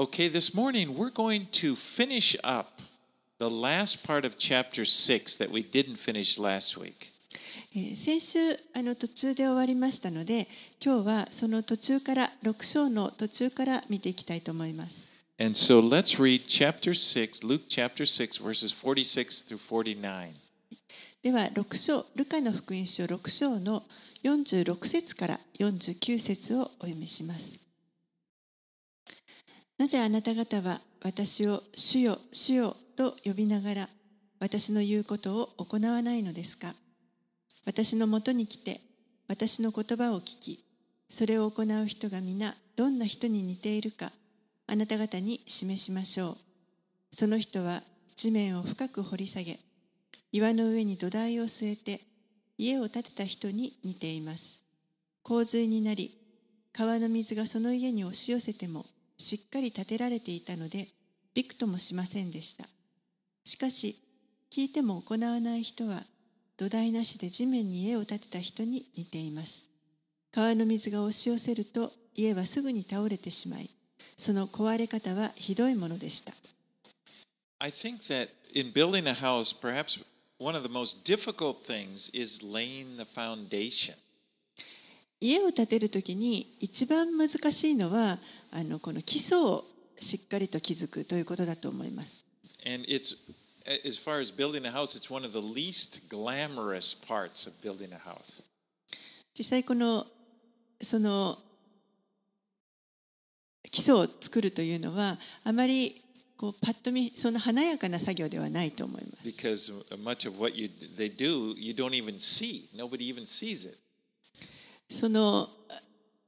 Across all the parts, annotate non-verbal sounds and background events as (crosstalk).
Okay, this morning we're going to finish up the last part of chapter 6 that we didn't finish last week. えー先週あの途中で終わりましたので今日はその途中から6章の途中から見ていきたいと思います。And so let's read chapter 6, Luke chapter 6, verses 46 through 49. では6章ルカの福音書6章の46節から49節をお読みします。なぜあなた方は私を主よ主よと呼びながら私の言うことを行わないのですか？私のもとに来て私の言葉を聞きそれを行う人が皆どんな人に似ているかあなた方に示しましょう。その人は地面を深く掘り下げ岩の上に土台を据えて家を建てた人に似ています。洪水になり川の水がその家に押し寄せてもしっかり建てられていたのでびくともしませんでした。しかし聞いても行わない人は土台なしで地面に家を建てた人に似ています。川の水が押し寄せると家はすぐに倒れてしまいその壊れ方はひどいものでした。I think that in building a house, perhaps one of the most difficult things is laying the foundation. 家を建てるときに一番難しいのはあのこの基礎をしっかりと築くということだと思います。And it's, as far as building a house, it's one of the least glamorous parts of building a house. 実際このその基礎を作るというのはあまりこうパッと見そんな華やかな作業ではないと思います。Because much of what you, they do, you don't even see. Nobody even sees it. その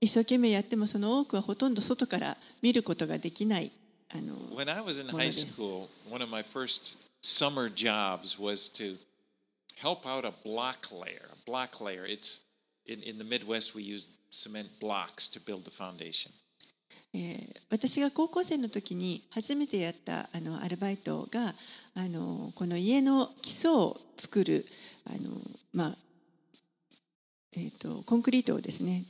一生懸命やってもその多くはほとんど外から見ることができないあの When I was in high す。school, one of my first summer jobs was to help out a block layer. A block layer. It's in, in the Midwest we use cement blocks to build the foundation. えー私が高校生の時に初めてやったあのアルバイトがあのこの家の基礎を作るあの、まあえー、とコンクリートをですね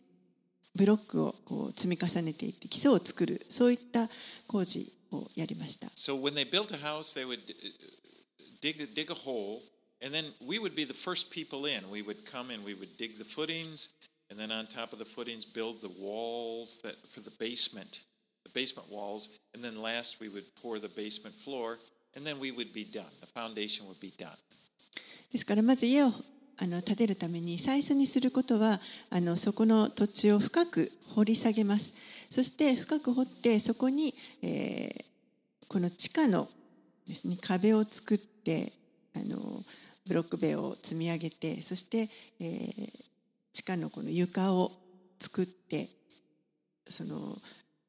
ブロックをこう積み重ねていって基礎を作るそういった工事をやりました。So when they built a house, they would uh, dig dig a hole, and then we would be the first people in. We would come and we would dig the footings, and then on top of the footings, build the walls that for the basement, the basement walls, and then last we would pour the basement floor, and then we would be done. The foundation would be done. ですからまず家をあの建てるために最初にすることはあのそこの土地を深く掘り下げますそして深く掘ってそこに、えーこの地下のです、ね、壁を作ってあのブロック塀を積み上げてそして、えー地下のこの床を作ってその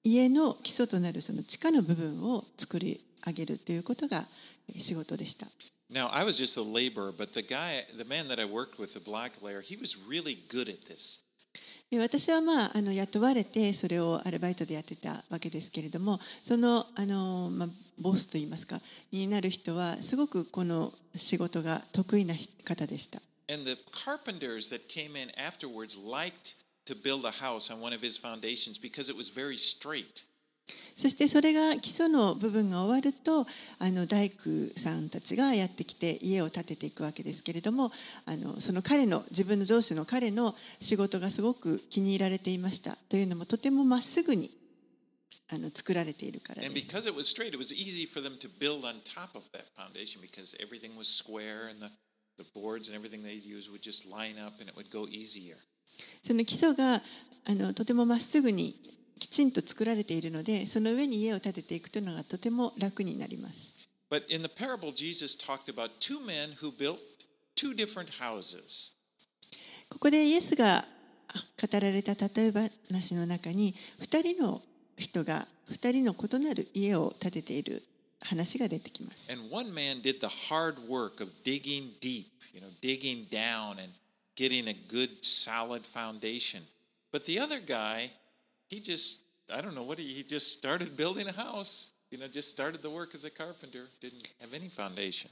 家の基礎となるその地下の部分を作り上げるということが仕事でした。Now I was just a laborer, but the guy, the man that I worked with, the block layer, he was really good at this. で私はまああの雇われてそれをアルバイトでやってたわけですけれどもそのあの、まあ、ボスといいますかになる人はすごくこの仕事が得意な方でした。 And the carpenters that came in afterwards liked to build a house on one of his foundations because it was very straight. そしてそれが基礎の部分が終わるとあの大工さんたちがやってきて家を建てていくわけですけれどもあのその彼の自分の上司の彼の仕事がすごく気に入られていましたというのもとてもまっすぐにあの作られているからです。その基礎があのとてもまっすぐにきちんと作られているのでその上に家を建てていくというのがとても楽になります。But in the parable, Jesus talked about two men who built two different houses. ここでイエスが語られた例え話の中に2人の人が2人の異なる家を建てている話が出てきます。And one man did the hard work of digging deep, you know, digging down and getting a good solid foundation. But the other guy, he just, I don't know what he, he just started building a house. You know, just started the work as a carpenter, didn't have any foundation.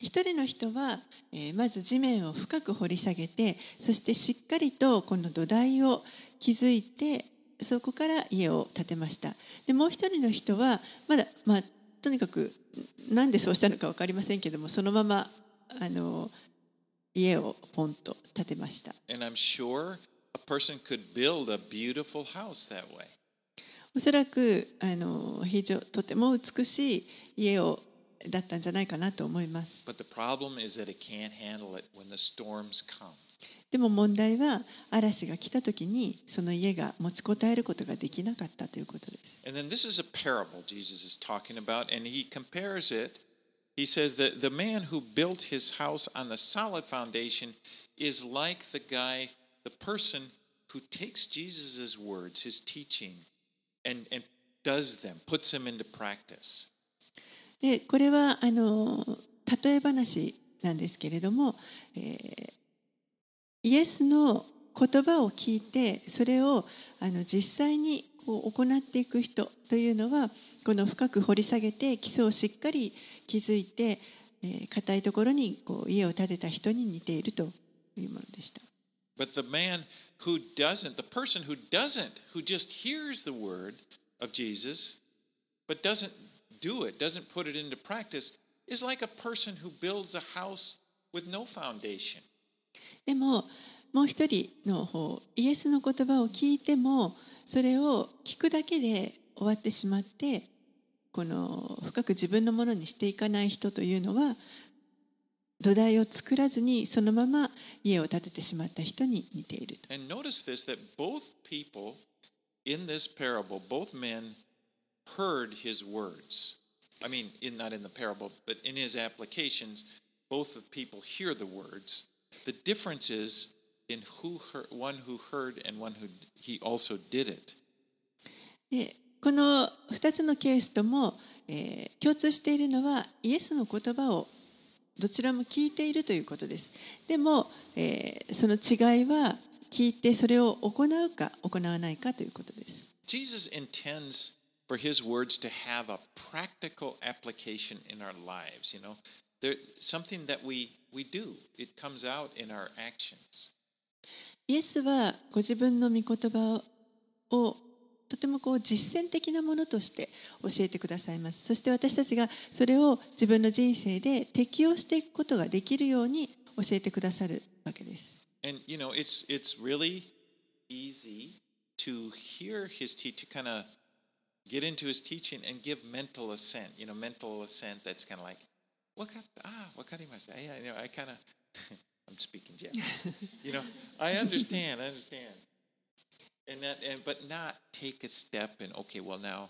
一人の人は、えーまず地面を深く掘り下げてそしてしっかりとこの土台を築いてそこから家を建てましたでもう一人の人はまだまあとにかくなんでそうしたのか分かりませんけどもそのままあの家をポンと建てました And I'm sure a person could build a beautiful house that way. おそらくあの非常とても美しい家をだったんじゃないかなと思います But the problem is that it can't handle it when the storms come. でも問題は嵐が来た時にその家が持ちこたえることができなかったということです And then this is a parable Jesus is talking about, and he compares it. He says that the man who built his house on the solid foundation is like the guy, the person who takes Jesus' words, his teaching, and, and does them, puts them into practice. でこれはあの例え話なんですけれども、えーイエスの言葉を聞いてそれをあの実際にこう行っていく人というのはこの深く掘り下げて基礎をしっかり築いてえー硬いところにこう家を建てた人に似ているというものでした。But the man who doesn't, the person who doesn't, who just hears the word of Jesus, but doesn't do it, doesn't put it into practice, is like a person who builds a house with no foundation. でももう一人の方イエスの言葉を聞いてもそれを聞くだけで終わってしまってこの深く自分のものにしていかない人というのは土台を作らずにそのまま家を建ててしまった人に似ていると。And notice this that both people in this parable, both men heard his words. I mean, in, not in the parable, but in his applications, both the people hear the words. The difference is in who heard, one who heard and one who he also did it. でこの2つのケースとも、えー共通しているのはイエスの言葉をどちらも聞いているということです。でも、えーその違いは聞いてそれを行うか行わないかということです。Jesus intends for his words to have a practical application in our lives, you know. They're something that we, we do. It comes out in our actions. イエスはご自分の御言葉をとてもこう実践的なものとして教えてくださいます。そして私たちがそれを自分の人生で適用していくことができるように教えてくださるわけです。And you know, it's it's really easy to hear his teaching, kind of get into his teaching and give mental assent. You know, mental assent. That's kind of like, what ah, wakarimashita. Yeah, you know, I kind of, I'm speaking Japanese. you know, I understand, I understand. And that, and but not take a step and okay, well now,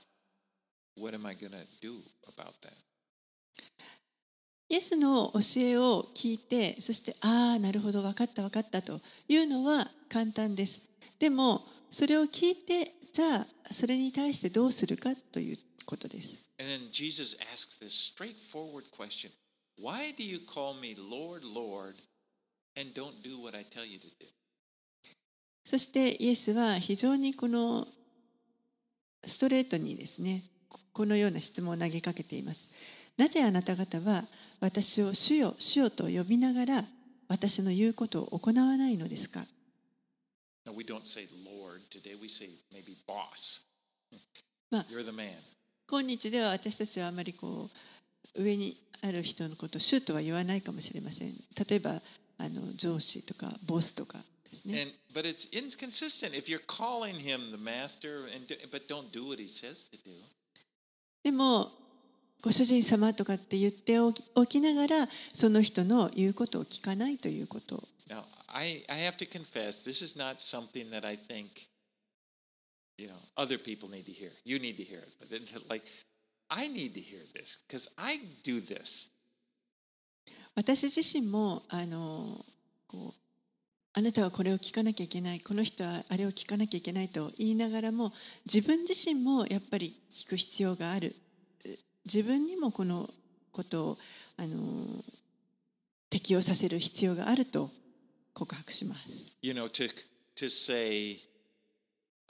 what am I gonna do about that? イエスの教えを聞いてそしてああなるほど分かった分かったというのは簡単ですでもそれを聞いてじゃあそれに対してどうするかということです And then Jesus asks this straightforward question Why do you call me Lord, Lord, and don't do what I tell you to do? そしてイエスは非常にこのストレートにですねこのような質問を投げかけていますなぜあなた方は私を主よ主よと呼びながら私の言うことを行わないのですか？No, we don't say Lord today, we say maybe boss. (laughs) まあ You're the man. 今日では私たちはあまりこう上にある人のことを主とは言わないかもしれません例えばあの上司とかボスとかですね And but it's inconsistent if you're calling him the master and but don't do what he says to do. でもご主人様とかって言っておきおきながらその人の言うことを聞かないということ Now, I, I have to confess, this is not something that I think, you know, other people need to hear. You need to hear it. But then, like, I need to hear this because I do this. 私自身もあのこうあなたはこれを聞かなきゃいけないこの人はあれを聞かなきゃいけないと言いながらも自分自身もやっぱり聞く必要があるえ自分にもこのことをあの適用させる必要があると告白します。You know, to, to say,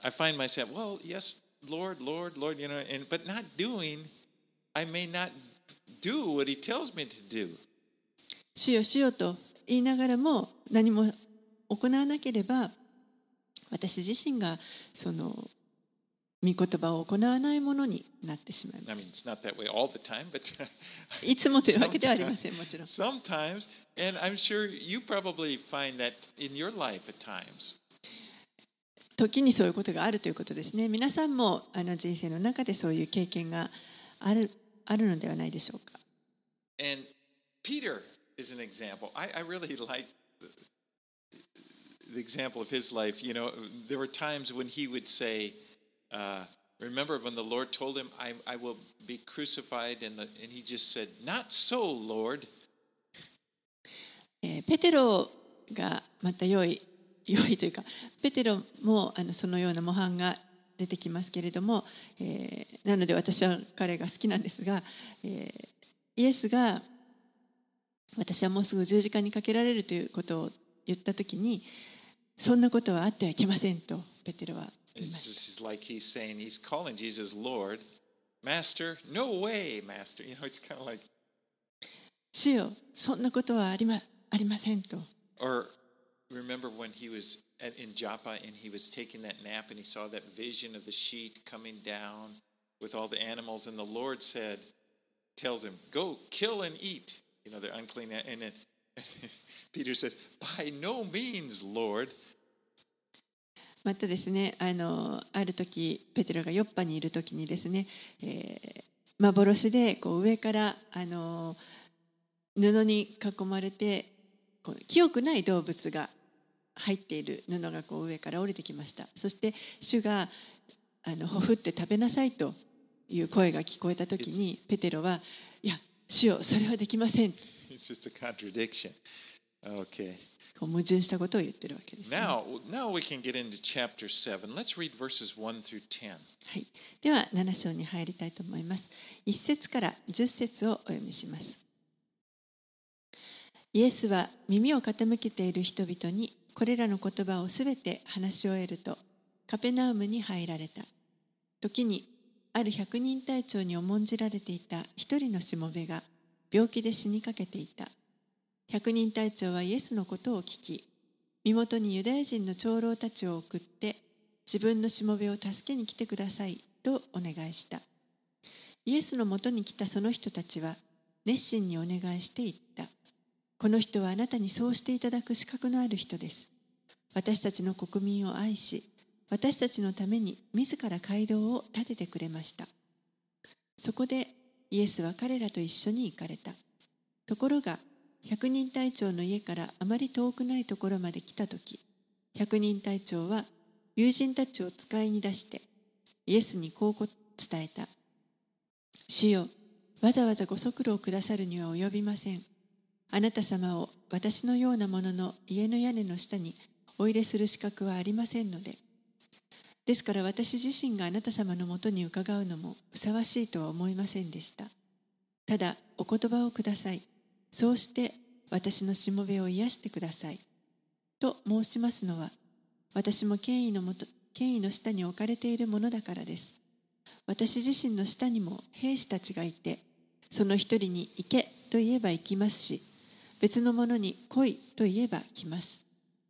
I find myself, well, yes, Lord, Lord, Lord, you know, and but not doing, I may not do what he tells me to do. 主よ主よと言いながらも何も行わなければ私自身がその御言葉を行わないものになってしまいます。(laughs) いつもというわけではありません、もちろん。時にそういうことがあるということですね。皆さんもあの人生の中でそういう経験がある,あるのではないでしょうか。And ー the, example of his life. You know, there were times when he would say, uh, Remember when the Lord told him, I, I will be crucified? And, the, and he just said, Not so, Lord. ペテロがまた良い良いというかペテロもあのそのような模範が出てきますけれども、えーなので私は彼が好きなんですが、えーイエスが私はもうすぐ十字架にかけられるということを言った時にそんなことはあってはいけませんとペテロは言いま It's した。 just like he's saying, he's calling Jesus Lord. Master, no way, Master. You know, it's kind of like, 主よそんなことはありまありませんと。 or remember when he was at, in Joppa and he was taking that nap and he saw that vision of the sheet coming down with all the animals, and the Lord said, tells him, Go kill and eat. You know, they're unclean. And then (laughs) Peter said, By no means, Lord. またですねあのある時ペテロがヨッパにいる時にですね、えー幻でこう上からあの布に囲まれてこう清くない動物が入っている布がこう上から降りてきましたそして主があのほふって食べなさいという声が聞こえた時にペテロはいや主よそれはできません It's just a contradiction. Okay. こう矛盾したことを言ってるわけです、ね。Now, now we can get into chapter 7. Let's read verses 1 through 10. はい、では7章に入りたいと思います。1節から10節をお読みします。イエスは耳を傾けている人々にこれらの言葉をすべて話し終えるとカペナウムに入られた。時にある百人隊長に重んじられていた一人のしもべが病気で死にかけていた。百人隊長はイエスのことを聞き身元にユダヤ人の長老たちを送って自分のしもべを助けに来てくださいとお願いした。イエスのもとに来たその人たちは熱心にお願いして言った。この人はあなたにそうしていただく資格のある人です。私たちの国民を愛し私たちのために自ら街道を建ててくれました。そこでイエスは彼らと一緒に行かれた。ところが百人隊長の家からあまり遠くないところまで来た時百人隊長は友人たちを使いに出してイエスにこう伝えた「主よわざわざご足労くださるには及びません。あなた様を私のようなものの家の屋根の下にお入れする資格はありませんので。ですから私自身があなた様のもとに伺うのもふさわしいとは思いませんでした。ただお言葉をください。そうして私のしもべを癒してください。と申しますのは私も権威のもと権威の下に置かれているものだからです。私自身の下にも兵士たちがいてその一人に行けと言えば行きますし別の者に来いと言えば来ます。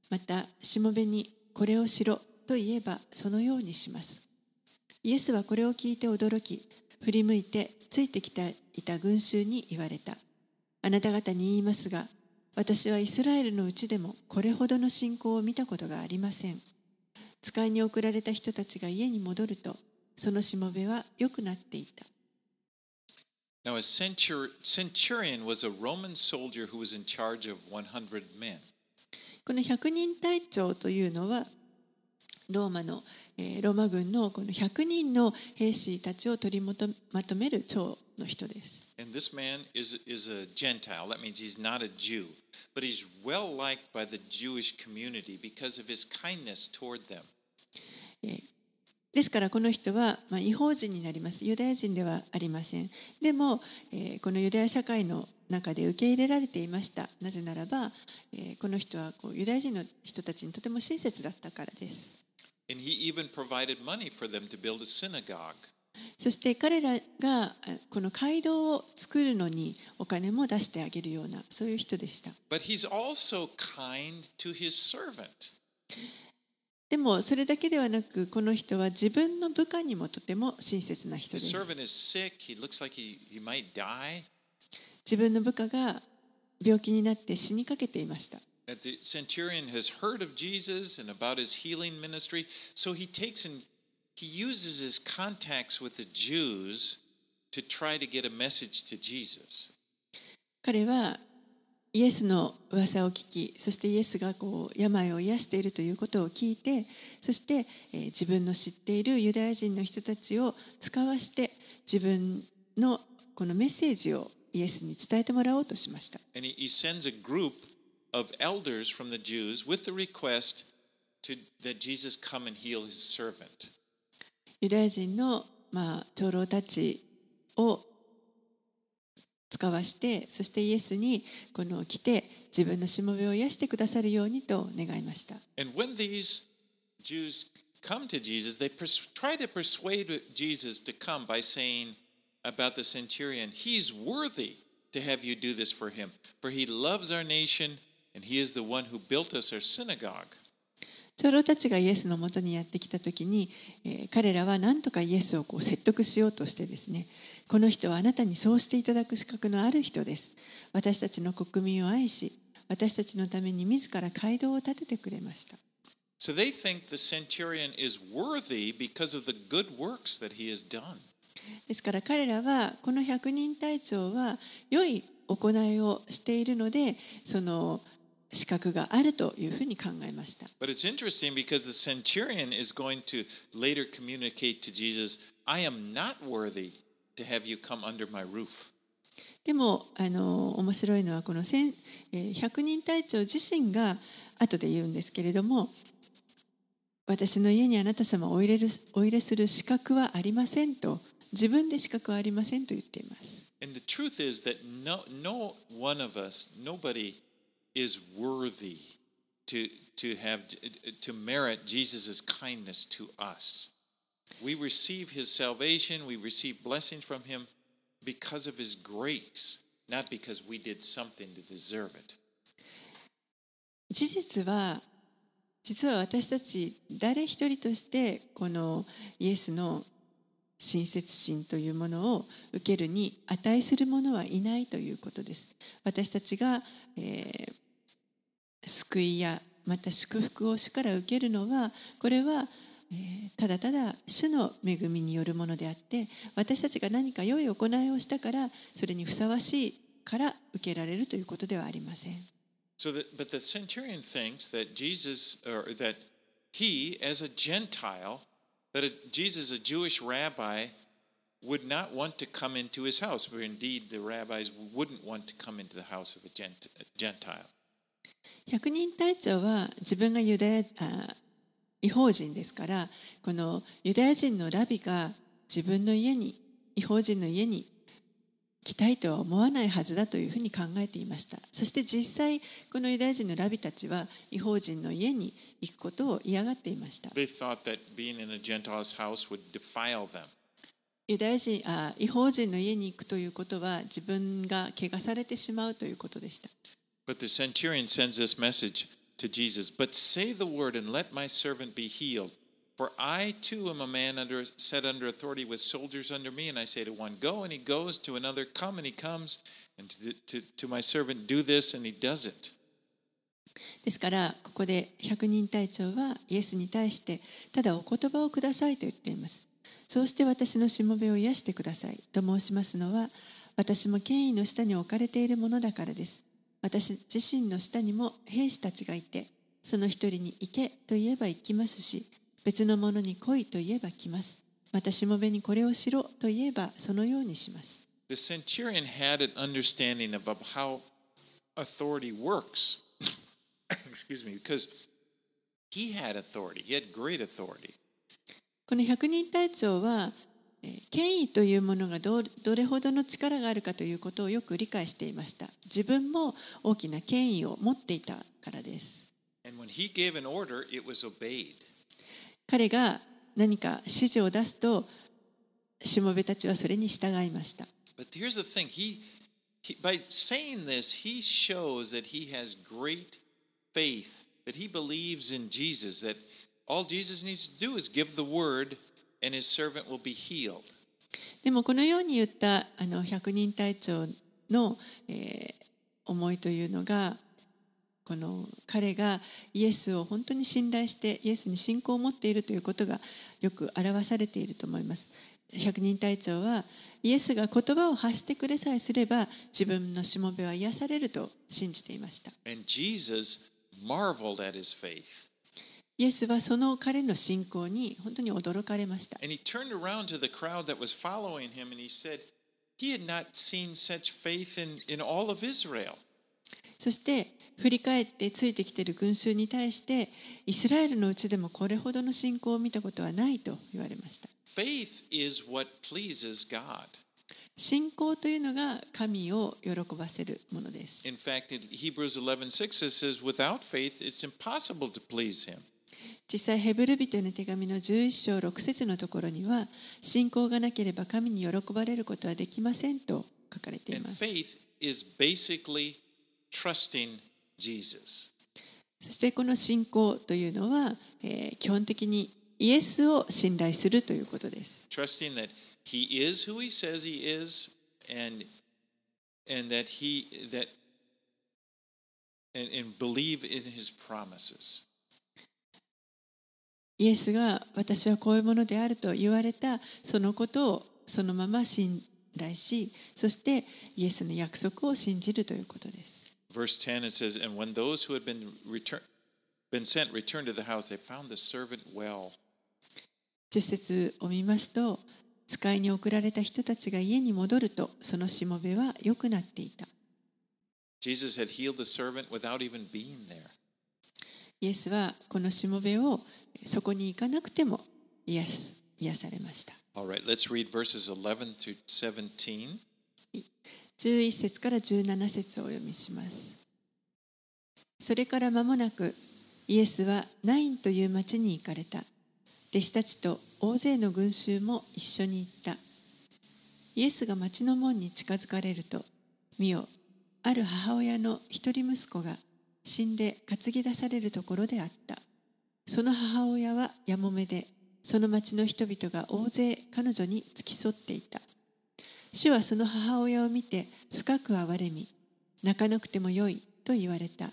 またしもべにこれをしろと言えばそのようにします。イエスはこれを聞いて驚き振り向いてついてきていた群衆に言われた。あなた方に言いますが私はイスラエルのうちでもこれほどの信仰を見たことがありません使いに送られた人たちが家に戻るとそのしもべは良くなっていた Now, a centur- centurion was a Roman soldier who was in charge of 100 men. この百人隊長というのはローマの、えーローマ軍のこの100人の兵士たちを取りまとめる長の人です。And this man is, is a Gentile. That means he's not a Jew. But he's well liked by the Jewish community because of his kindness toward them. ですからこの人は、まあ、違法人になりますユダヤ人ではありませんでも、えーこのユダヤ社会の中で受け入れられていましたなぜならば、えーこの人はこうユダヤ人の人たちにとても親切だったからです And he even provided money for them to build a synagogue. そして彼らがこの街道を作るのにお金も出してあげるようなそういう人でした。でもそれだけではなくこの人は自分の部下にもとても親切な人です。自分の部下が病気になって死にかけていました。彼はイエスの噂を聞き、そしてイエスがこう病を癒しているということを聞いて、そして、え、自分の知っているユダヤ人の人たちを使わして、自分のこのメッセージをイエスに伝えてもらおうとしました。ユダヤ人の、まあ、長老たちを使わしてそしてイエスにこの来て自分のしもべを癒してくださるようにと願いました And when these Jews come to Jesus, they pers- try to persuade Jesus to come by saying about the centurion, He's worthy to have you do this for him, for he loves our nation and he is the one who built us our synagogue. 長老たちがイエスのもとにやってきた時に、えー彼らは何とかイエスをこう説得しようとしてですねこの人はあなたにそうしていただく資格のある人です私たちの国民を愛し私たちのために自ら街道を建ててくれました So they think the centurion is worthy because of the good works that he has done. ですから彼らはこの百人隊長は良い行いをしているのでその資格があるというふうに考えました。But it's interesting because the centurion is going to later communicate to Jesus, I am not worthy to have you come under my roof. でもあの面白いのはこの千えー百人隊長自身が後で言うんですけれども私の家にあなた様をお入れるお入れする資格はありませんと自分で資格はありませんと言っています。And the truth is that no, no one of us, nobody is worthy to, to, have, to merit Jesus' kindness to us. We receive his salvation, we receive blessings from him because of his grace, not because we did something to deserve it. 事実は実は私たち誰一人としてこのイエスの 親切心というものを受けるに値する者はいないということです。私たちが、えー救いやまた祝福を主から受けるのはこれは、えーただただ主の恵みによるものであって私たちが何か良い行いをしたからそれにふさわしいから受けられるということではありません。So that, but the centurion thinks that Jesus, or that he, as a Gentile, that a, Jesus, a Jewish rabbi, would not want to come into his house. For indeed, the rabbis wouldn't want to come into the house of a Gent- a Gentile. 百人隊長は自分がユダヤあ違法人ですからこのユダヤ人のラビが自分の家に違法人の家に 来たいとは思わないはずだというふうに考えていました。そして実際このユダヤ人のラビたちは違法人の家に行くことを嫌がっていました。ユダヤ人あ違法人の家に行くということは自分が汚されてしまうということでした。For I too am a man under, set under authority with soldiers under me. And I say to one, Go, and he goes, to another, Come, and he comes, and to, the, to, to my servant, Do this, and he does it. ですからここで百人隊長はイエスに対してただお言葉をくださいと言っていますそうして私のしもべを癒してくださいと申しますのは私も権威の下に置かれているものだからです私自身の下にも兵士たちがいてその一人に行けと言えば行きますし別の者に来いと言えば来ますまたしもべにこれをしろと言えばそのようにします The centurion had an understanding of how authority works. Excuse me, because he had authority, he had great authority. この百人隊長はえー権威というものがどどれほどの力があるかということをよく理解していました自分も大きな権威を持っていたからです And when he gave an order, it was obeyed. 彼が何か指示を出すと、しもべたちはそれに従いました。でもこのように言ったあの百人隊長の、えー、思いというのがこの彼がイエスを本当に信頼してイエスに信仰を持っているということがよく表されていると思います百人隊長はイエスが言葉を発してくれさえすれば自分のしもべは癒されると信じていましたイエスはその彼の信仰に本当に驚かれました。イエスはその彼の信仰に本当に驚かれました。そして振り返ってついてきている群衆に対してイスラエルのうちでもこれほどの信仰を見たことはないと言われました。Faith is what pleases God. 信仰というのが神を喜ばせるものです。In fact, in Hebrews 11:6 it says, Without faith, it's impossible to please him. 実際ヘブル人への手紙の11章6節のところには信仰がなければ神に喜ばれることはできませんと書かれています。faith is basically trusting Jesus. そしてこの信仰というのは、えー基本的にイエスを信頼するということです。Trusting that he is who he says he is and and that he that and, and believe in his promises. イエスが私はこういうものであると言われたそのことをそのまま信頼しそしてイエスの約束を信じるということです。Verse 10 it says, And when those who had been return, been sent returned to the house, they found the servant well. 10節を見ますと使いに送られた人たちが家に戻るとそのしもべは良くなっていた。 Jesus had healed the servant without even being there. イエスはこのしもべをそこに行かなくても癒す癒されました。 All right, let's read verses 11 through 17. 11節から17節をお読みします。それから間もなくイエスはナインという町に行かれた。弟子たちと大勢の群衆も一緒に行った。イエスが町の門に近づかれると、見よ、ある母親の一人息子が死んで担ぎ出されるところであった。その母親はやもめで、その町の人々が大勢彼女に付き添っていた。主はその母親を見て深く憐れみ、泣かなくてもよいと言われた。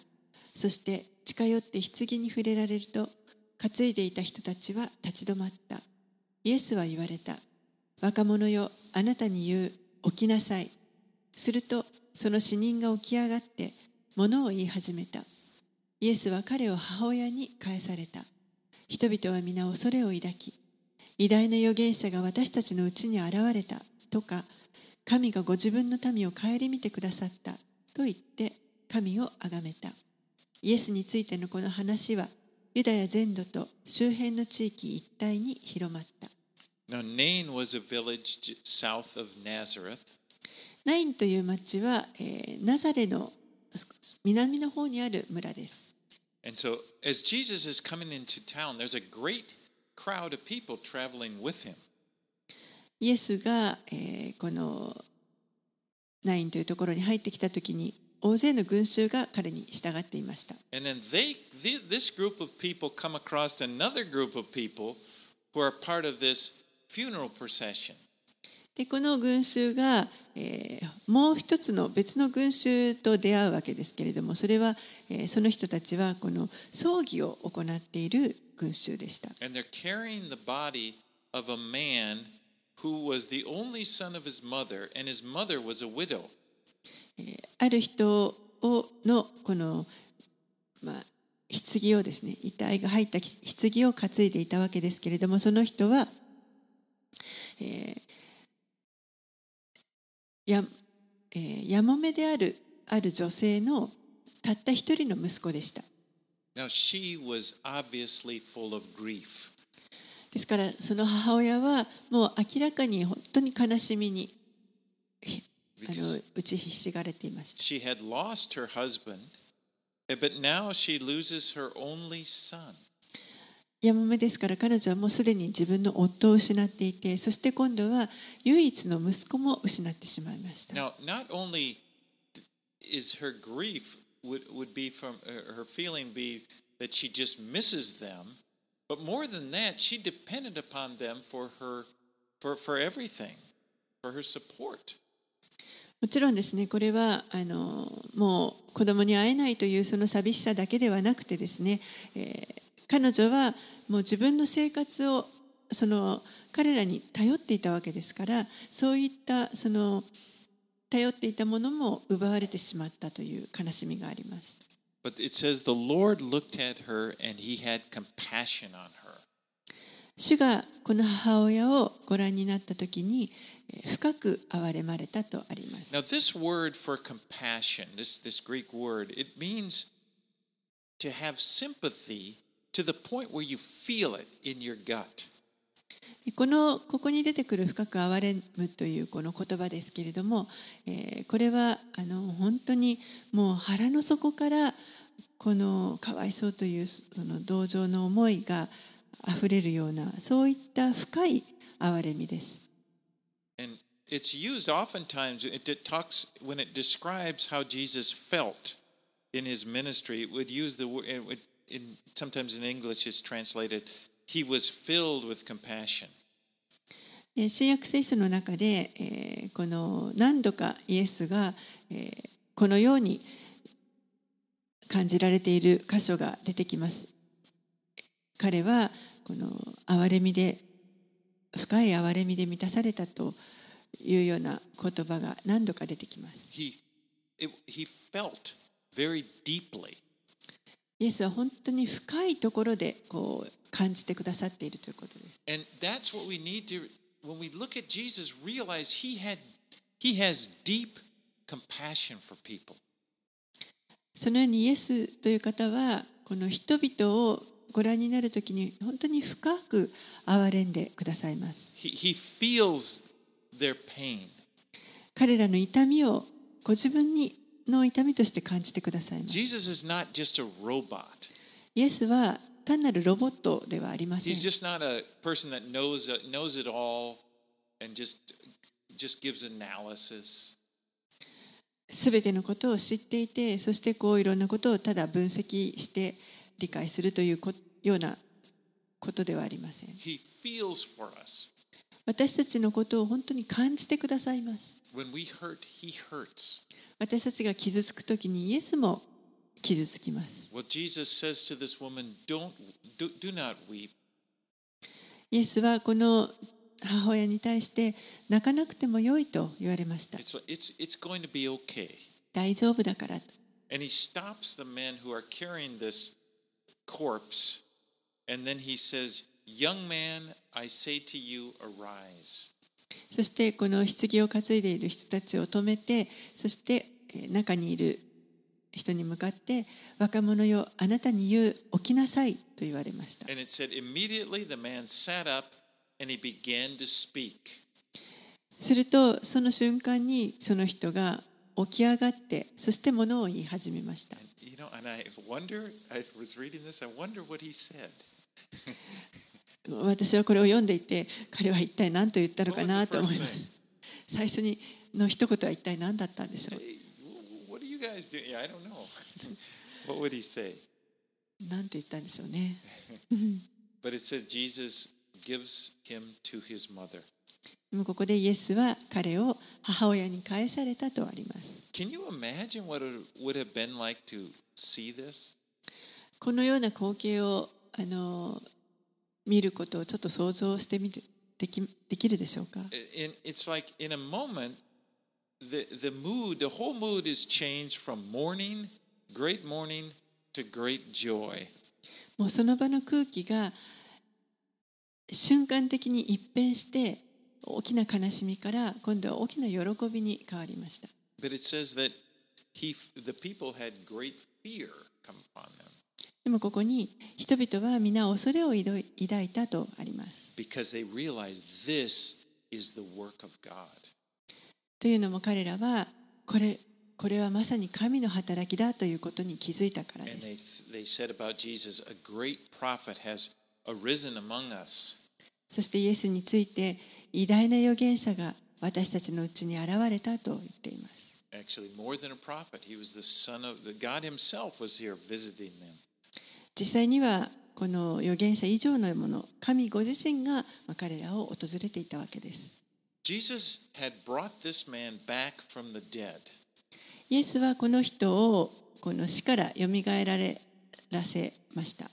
そして近寄って棺に触れられると、担いでいた人たちは立ち止まった。イエスは言われた。若者よ、あなたに言う、起きなさい。すると、その死人が起き上がって、物を言い始めた。イエスは彼を母親に返された。人々は皆恐れを抱き、偉大な預言者が私たちのうちに現れたとか、神がご自分の民を顧みてくださったと言って神を崇めた。イエスについてのこの話は、ユダヤ全土と周辺の地域一帯に広まった。Now, Nain was a village south of Nazareth, ナインという町は、えーナザレの南の方にある村です。and so as Jesus is coming into town, there's a great crowd of people traveling with him. イエスが、え、このナインというところに入ってきた時に大勢の群衆が彼に従っていました。でこの群衆が、え、もう一つの別の群衆と出会うわけですけれどもそれは、え、その人たちはこの葬儀を行っている群衆でした。Who was the only son of his mother, and his mother was a widow. ある人をのこの、まあ、棺をですね遺体が入った棺を担いでいたわけですけれどもその人は、えーやえーやもめであるある女性のたった一人の息子でした。Now, she was obviously full of grief. ですからその母親はもう明らかに本当に悲しみにひあの打ちひしがれていました。she had lost her husband, eh, but now she loses her only son. やもめですから彼女はもうすでに自分の夫を失っていてそして今度は唯一の息子も失ってしまいました。Now, not only is her grief would, would be from uh, her feeling be that she just misses them, But more than that, she depended upon them for her for, for everything, for her support. もちろんですねこれはあのもう子供に会えないというその寂しさだけではなくてですね、えー彼女はもう自分の生活をその彼らに頼っていたわけですからそういったその頼っていたものも奪われてしまったという悲しみがあります。But it says the Lord looked at her and he had compassion on her. 主がこの母親をご覧になった時にえー深く憐れまれたとあります。 Now, this word for compassion, this, this Greek word, it means to have sympathy to the point where you feel it in your gut. このここに出てくる深く憐れむというこの言葉ですけれども、えーこれはあの本当にもう腹の底からこのかわいそうというその同情の思いがあふれるようなそういった深い憐れみです。And it's used oftentimes, it, talks when it describes how Jesus felt in his ministry, it would use the word, in, sometimes in English it's translated, he was filled with compassion. えー新約聖書の中で、えーこの何度かイエスが、えーこのように感じられている箇所が出てきます。彼はこの憐れみで深い憐れみで満たされたというような言葉が何度か出てきます。He, it, he felt very deeply. イエスは本当に深いところでこう感じてくださっているということです。そのようにイエスという方はこの人々をご覧になるときに本当に深く憐れんでくださいます。彼らの痛みをご自分にの痛みとして感じてくださいます。イエスは単なるロボットではありません。すべてのことを知っていて、そしてこういろんなことをただ分析して理解するというようなことではありません。私たちのことを本当に感じてくださいます。When we hurt, he hurts. 私たちが傷つくときにイエスも傷つきます。イエスはこの母親に対して泣かなくてもよいと言われました。大丈夫だから。And he stops the men who are carrying this corpse, and then he says, "Young man, I say to you, arise." そしてこの棺を担いでいる人たちを止めて、そしてえー中にいる人に向かって、若者よ、あなたに言う、起きなさいと言われました。すると、その瞬間にその人が起き上がって、そして物を言い始めました。私はこれを読んでいて彼は一体何と言ったのかなと思います。最初にの一言は一体何だったんでしょう？(laughs) 何と言ったんでしょうね。But ここでイエスは彼を母親に返されたとあります。このような光景をあの見ることをちょっと想像してみてできできるでしょうか it's like in a moment, the, the mood, the whole mood is changed from mourning, great mourning, to great joy. もうその場の空気が瞬間的に一変して大きな悲しみから今度は大きな喜びに変わりました But it says that he, the people had great fear come upon them でもここに人々は皆恐れを抱いたとあります。というのも彼らはこれ,これはまさに神の働きだということに気づいたからです。そしてイエスについて偉大な預言者が私たちのうちに現れたと言っています。実際にはこの預言者以上のもの神ご自身が彼らを訪れていたわけです。イエスはこの人をこの死からよみがえられらせました、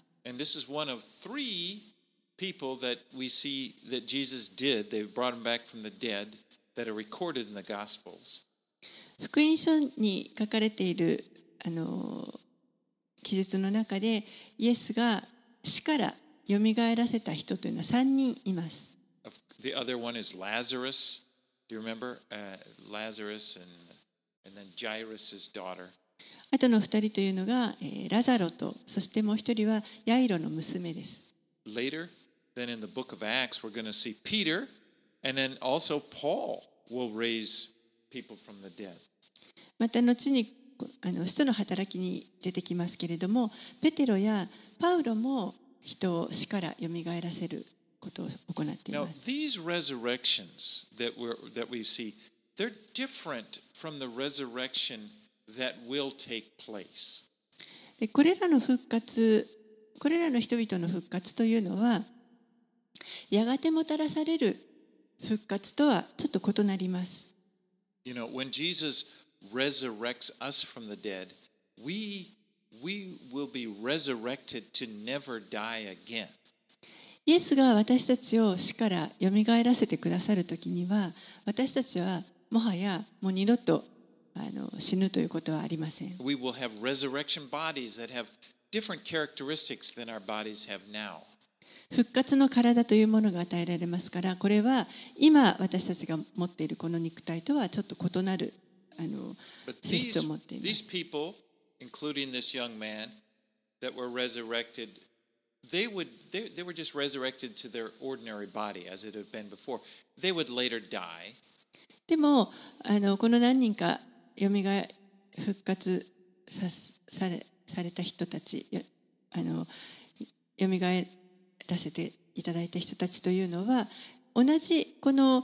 福音書に書かれている、あの、記述の中でイエスが死からよみがえらせた人というのは3人います。The other one is Lazarus. Do you remember uh, Lazarus and and then Jairus' daughter? あとの2人というのが、えーラザロとそしてもう1人はヤイロの娘です。Later, then in the book of Acts, we're going to see Peter, and then also Paul will raise people from the dead. また後にあの使徒の働きに出てきますけれどもペテロやパウロも人を死からよみがえらせることを行ってい Now, ます。these resurrections that we're that we see, they're different from the resurrection that will take place. でこれらの復活これらの人々の復活というのはやがてもたらされる復活とはちょっと異なります。You know, when Jesus resurrects us from the dead, we we will be resurrected to never die again. イエスが私たちを死からよみがえらせてくださるときには私たちはもはやもう二度とあの死ぬということはありません。We will have resurrection bodies that have different characteristics than our bodies have now. 復活の体というものが与えられますからこれは今私たちが持っているこの肉体とはちょっと異なるあの性質 these, を持っています these people, including this young man that were resurrected, they would they, they were just resurrected to their ordinary body as it had been before. They would later die, でもあのこの何人かよみがえ復活さされされた人たちよあのよみがえらせていただいた人たちというのは同じこの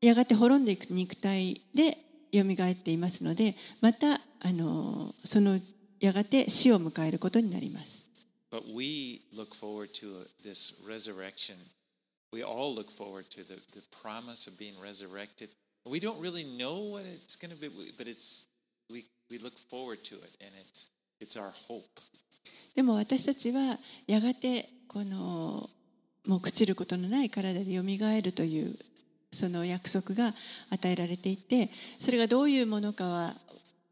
やがて滅んでいく肉体でよみがえっていますのでまたあのそのやがて死を迎えることになります。but we look forward to this resurrection. We all look forward to the, the promise of being resurrected. We don't really know what it's going to be, but it's we we look forward to it, and it's it's our hope. でも私たちはやがてこのもう朽ちることのない体でよみがえるというその約束が与えられていてそれがどういうものかは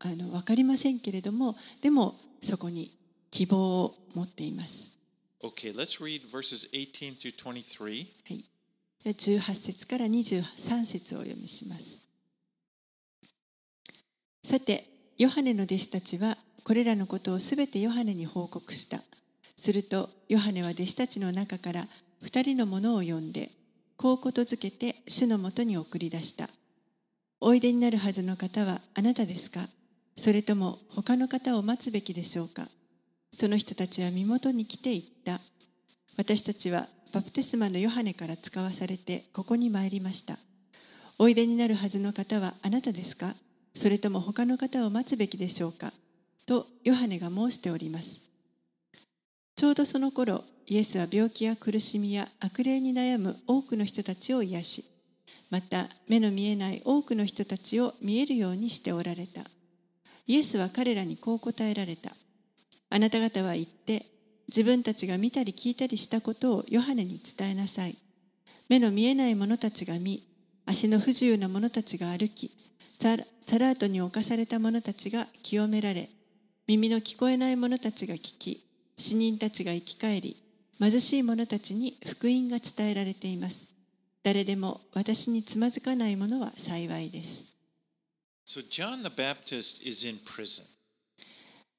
あの分かりませんけれどもでもそこに希望を持っています。Okay, let's read verses 18 through 23. はい、で18節から23節をお読みします。さて、ヨハネの弟子たちはこれらのことをすべてヨハネに報告した。すると、ヨハネは弟子たちの中から二人の者を呼んで、こうことづけて主のもとに送り出した。おいでになるはずの方はあなたですか？それとも他の方を待つべきでしょうか？その人たちは身元に来て言った。私たちはバプテスマのヨハネから使わされてここに参りました。おいでになるはずの方はあなたですか？それとも他の方を待つべきでしょうか？とヨハネが申しております。ちょうどその頃、イエスは病気や苦しみや悪霊に悩む多くの人たちを癒し、また目の見えない多くの人たちを見えるようにしておられた。イエスは彼らにこう答えられた。あなた方は言って、自分たちが見たり聞いたりしたことをヨハネに伝えなさい。目の見えない者たちが見、足の不自由な者たちが歩き、サラサラートに侵された者たちが清められ、耳の聞こえない者たちが聞き、死人たちが生き返り、貧しい者たちに福音が伝えられています。誰でも私につまずかない者は幸いです。So John the Baptist is in prison,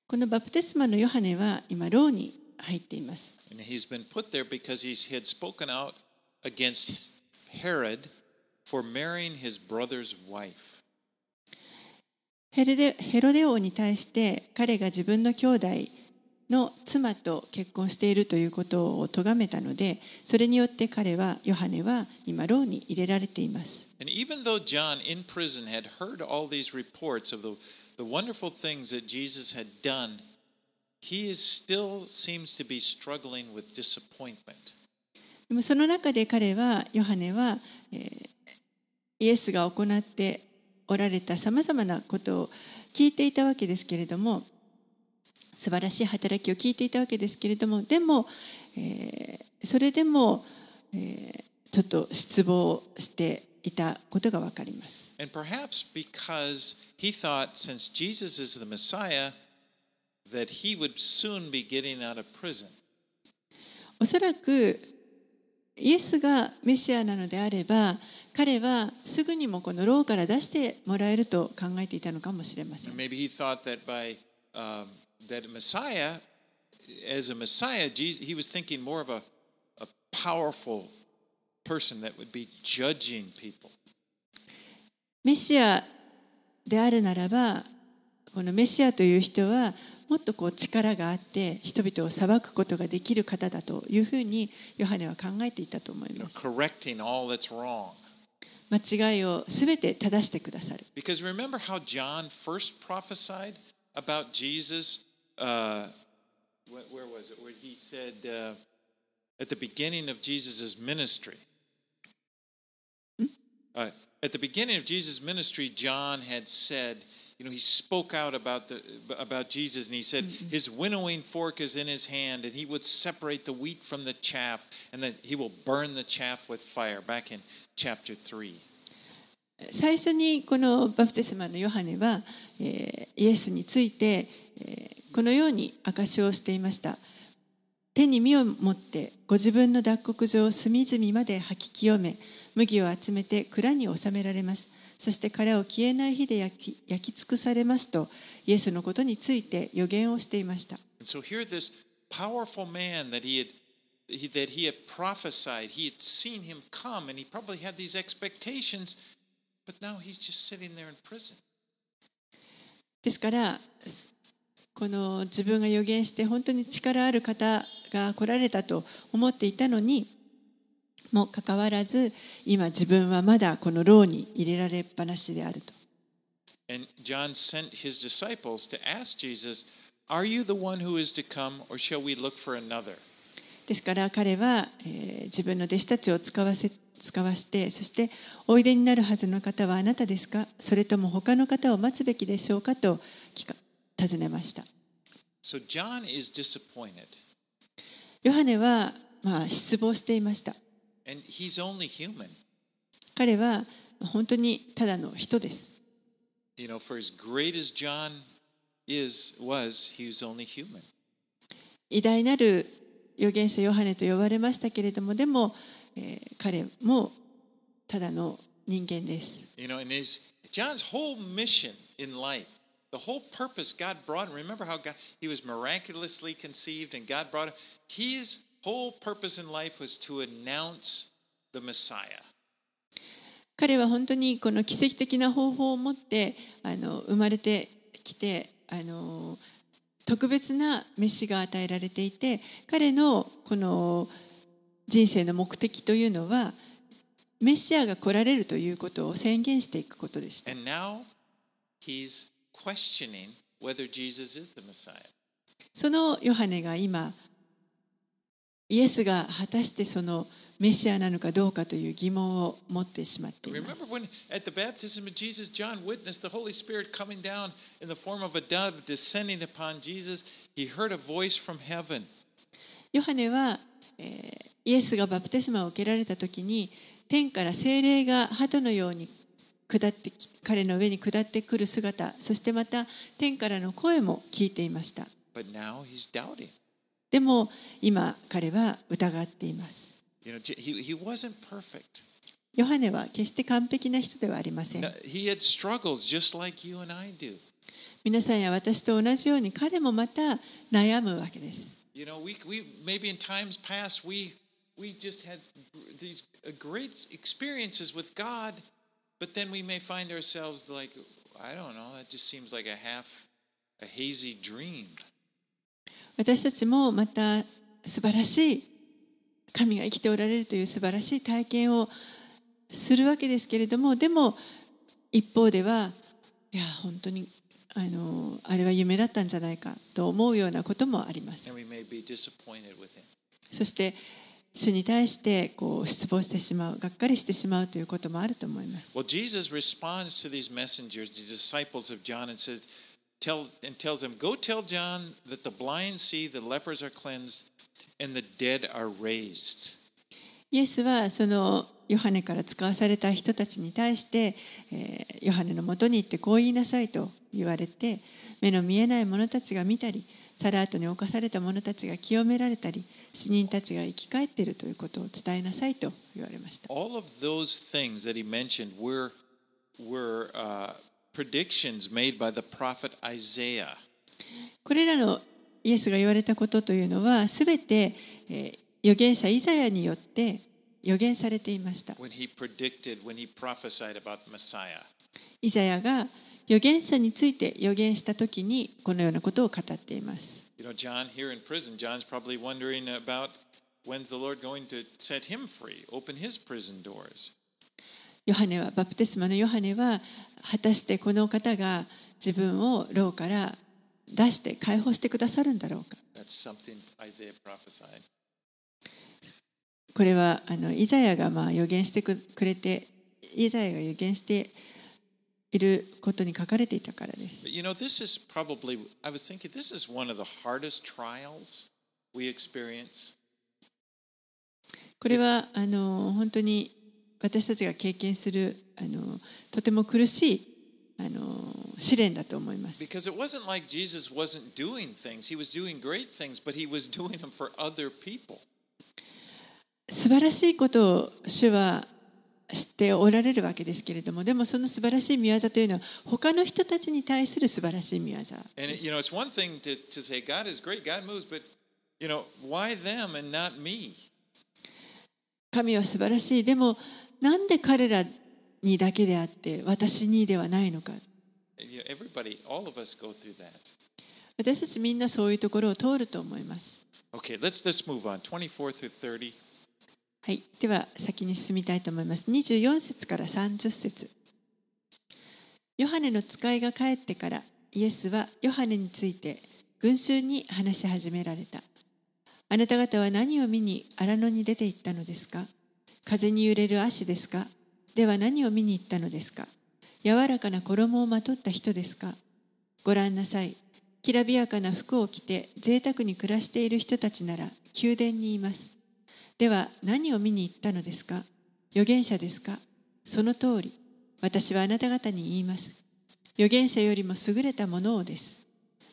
このバプテスマのヨハネは今、牢に入っています。and he's been put there because he had spoken out against Herod for marrying his brother's wife. ヘロデ王に対して彼が自分の兄弟の妻と結婚しているということを咎めたので、それによって彼は、ヨハネは今、ローに入れられています。でもその中で彼は、ヨハネは、イエスが行っておられたさまざまなことを聞いていたわけですけれども、素晴らしい働きを聞いていたわけですけれどもでも、えーそれでも、えーちょっと失望していたことがわかります。And perhaps because he thought since Jesus is the Messiah, that he would soon be getting out of prison. おそらくイエスがメシアなのであれば彼はすぐにもこの牢から出してもらえると考えていたのかもしれません maybe he thought that by um, that Messiah, as a Messiah, Jesus, he was thinking more of a, a powerful person that would be judging people. メシアであるならばこのメシアという人はもっとこう力があって人々を裁くことができる方だというふうにヨハネは考えていたと思います。correcting all that's wrong. 間違いをすべて正してくださる。Because remember how John first prophesied about Jesus? Uh, where, where was it? Where he said uh, at the beginning of Jesus' ministry. Uh, at the beginning of Jesus' ministry, John had said, you know, he spoke out about the about Jesus, and he said his winnowing fork is in his hand, and he would separate the wheat from the chaff, and that he will burn the chaff with fire. Back in chapter three. 最初にこのバプテスマのヨハネは、えーイエスについて、えー このように証しをしていました。手に身を持ってご自分の脱穀場を隅々まで吐き清め麦を集めて蔵に納められます。そして殻を消えない火で,焼き尽くされますとイエスのことについて予言をしていました。ですからこの自分が予言して本当に力ある方が来られたと思っていたのにもかかわらず今自分はまだこの牢に入れられっぱなしであると。And John sent his disciples to ask Jesus, "Are you the one who is to come, or shall we look for another?" ですから彼は、えー自分の弟子たちを使わせ使わしてそしておいでになるはずの方はあなたですか？それとも他の方を待つべきでしょうか？と聞か尋ねました So John is disappointed, ヨハネは、まあ、失望していました and he's only human. 彼は本当にただの人です You know, for as great as John is was, he was only human. 偉大なる預言者ヨハネと呼ばれましたけれどもでも、えー彼もただの人間です You know, and his John's whole mission in life, the whole purpose God brought him. Remember how God he was miraculously conceived and God brought him. His whole purpose in life was to announce the Messiah. 彼は本当にこの奇跡的な方法を持ってあの生まれてきてあの特別な飯が与えられていて彼のこの人生の目的というのはメシアが来られるということを宣言していくことでした。And now he's そのヨハネが今、イエスが果たしてそのメシアなのかどうかという疑問を持ってしまっています。ヨハネは、イエスがバプテスマを受けられたときに、天から精霊が鳩のように下って彼の上に下ってくる姿そしてまた天からの声も聞いていました。でも今彼は疑っています。ヨハネは決して完璧な人ではありません。皆さんや私と同じように彼もまた悩むわけです。But 私たちもまた素晴らしい神が生きておられるという素晴らしい体験をするわけですけれどもでも一方では本当にあ,あれは夢だったんじゃないかと思うようなこともあります。そして主に対してこう失望してしまうがっかりしてしまうということもあると思います Well, Jesus responds to these messengers, the disciples of John, and says, tell and tells them, Go tell John that the blind see, the lepers are cleansed, and the dead are raised. イエスはそのヨハネから使わされた人たちに対して、えーヨハネのもとに行ってこう言いなさいと言われて目の見えない者たちが見たりサラートに侵された者たちが清められたり死人たちが生き返っているということを伝えなさいと言われました All of those things that he mentioned were, were uh, predictions made by the prophet Isaiah. これらのイエスが言われたことというのはすべて、えー預言者イザヤによって預言されていました when he predicted, when he prophesied about Messiah. イザヤが預言者について預言した時にこのようなことを語っています You know, John here in prison, John's probably wondering about when's the Lord going to set him free, open his prison doors. ヨハネはバプテスマのヨハネは果たしてこの方が自分を牢から出して解放してくださるんだろうか.これはあのイザヤがまあ予言してくくれてイザヤが予言していることに書かれていたからです。これはあの本当に私たちが経験するあのとても苦しいあの試練だと思います。素晴らしいこと主は知っておられるわけですけれどもでもその素晴らしい見業というのは他の人たちに対する素晴らしい見業で神は素晴らしい。でもなんで彼らにだけであって私にではないのか。私たちみんなそういうところを通ると思います。はい、では先に進みたいと思います。24節から30節ヨハネの使いが帰ってからイエスはヨハネについて群衆に話し始められた。あなた方は何を見に荒野に出て行ったのですか？風に揺れる足ですか？では何を見に行ったのですか？柔らかな衣をまとった人ですか？ご覧なさい。きらびやかな服を着て贅沢に暮らしている人たちなら宮殿にいます。では何を見に行ったのですか？預言者ですか？その通り。私はあなた方に言います。預言者よりも優れたものをです。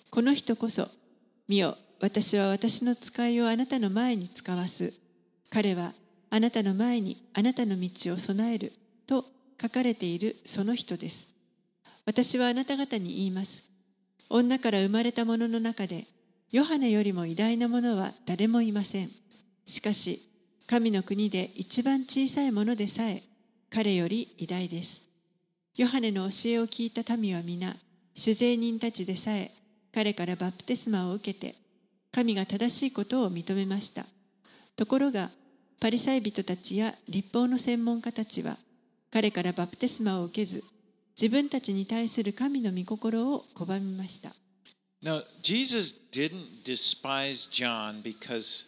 この人こそ見よ私は私の使いをあなたの前に使わす。彼はあなたの前にあなたの道を備える。と書かれているその人です。私はあなた方に言います。女から生まれた者のの中でヨハネよりも偉大な者は誰もいません。しかし神の国で一番小さいものでさえ彼より偉大です。ヨハネの教えを聞いた民は皆、酒税人たちでさえ彼からバプテスマを受けて神が正しいことを認めました。ところがパリサイ人たちや立法の専門家たちは彼からバプテスマを受けず自分たちに対する神の御心を拒みました。Now, Jesus didn't despise John because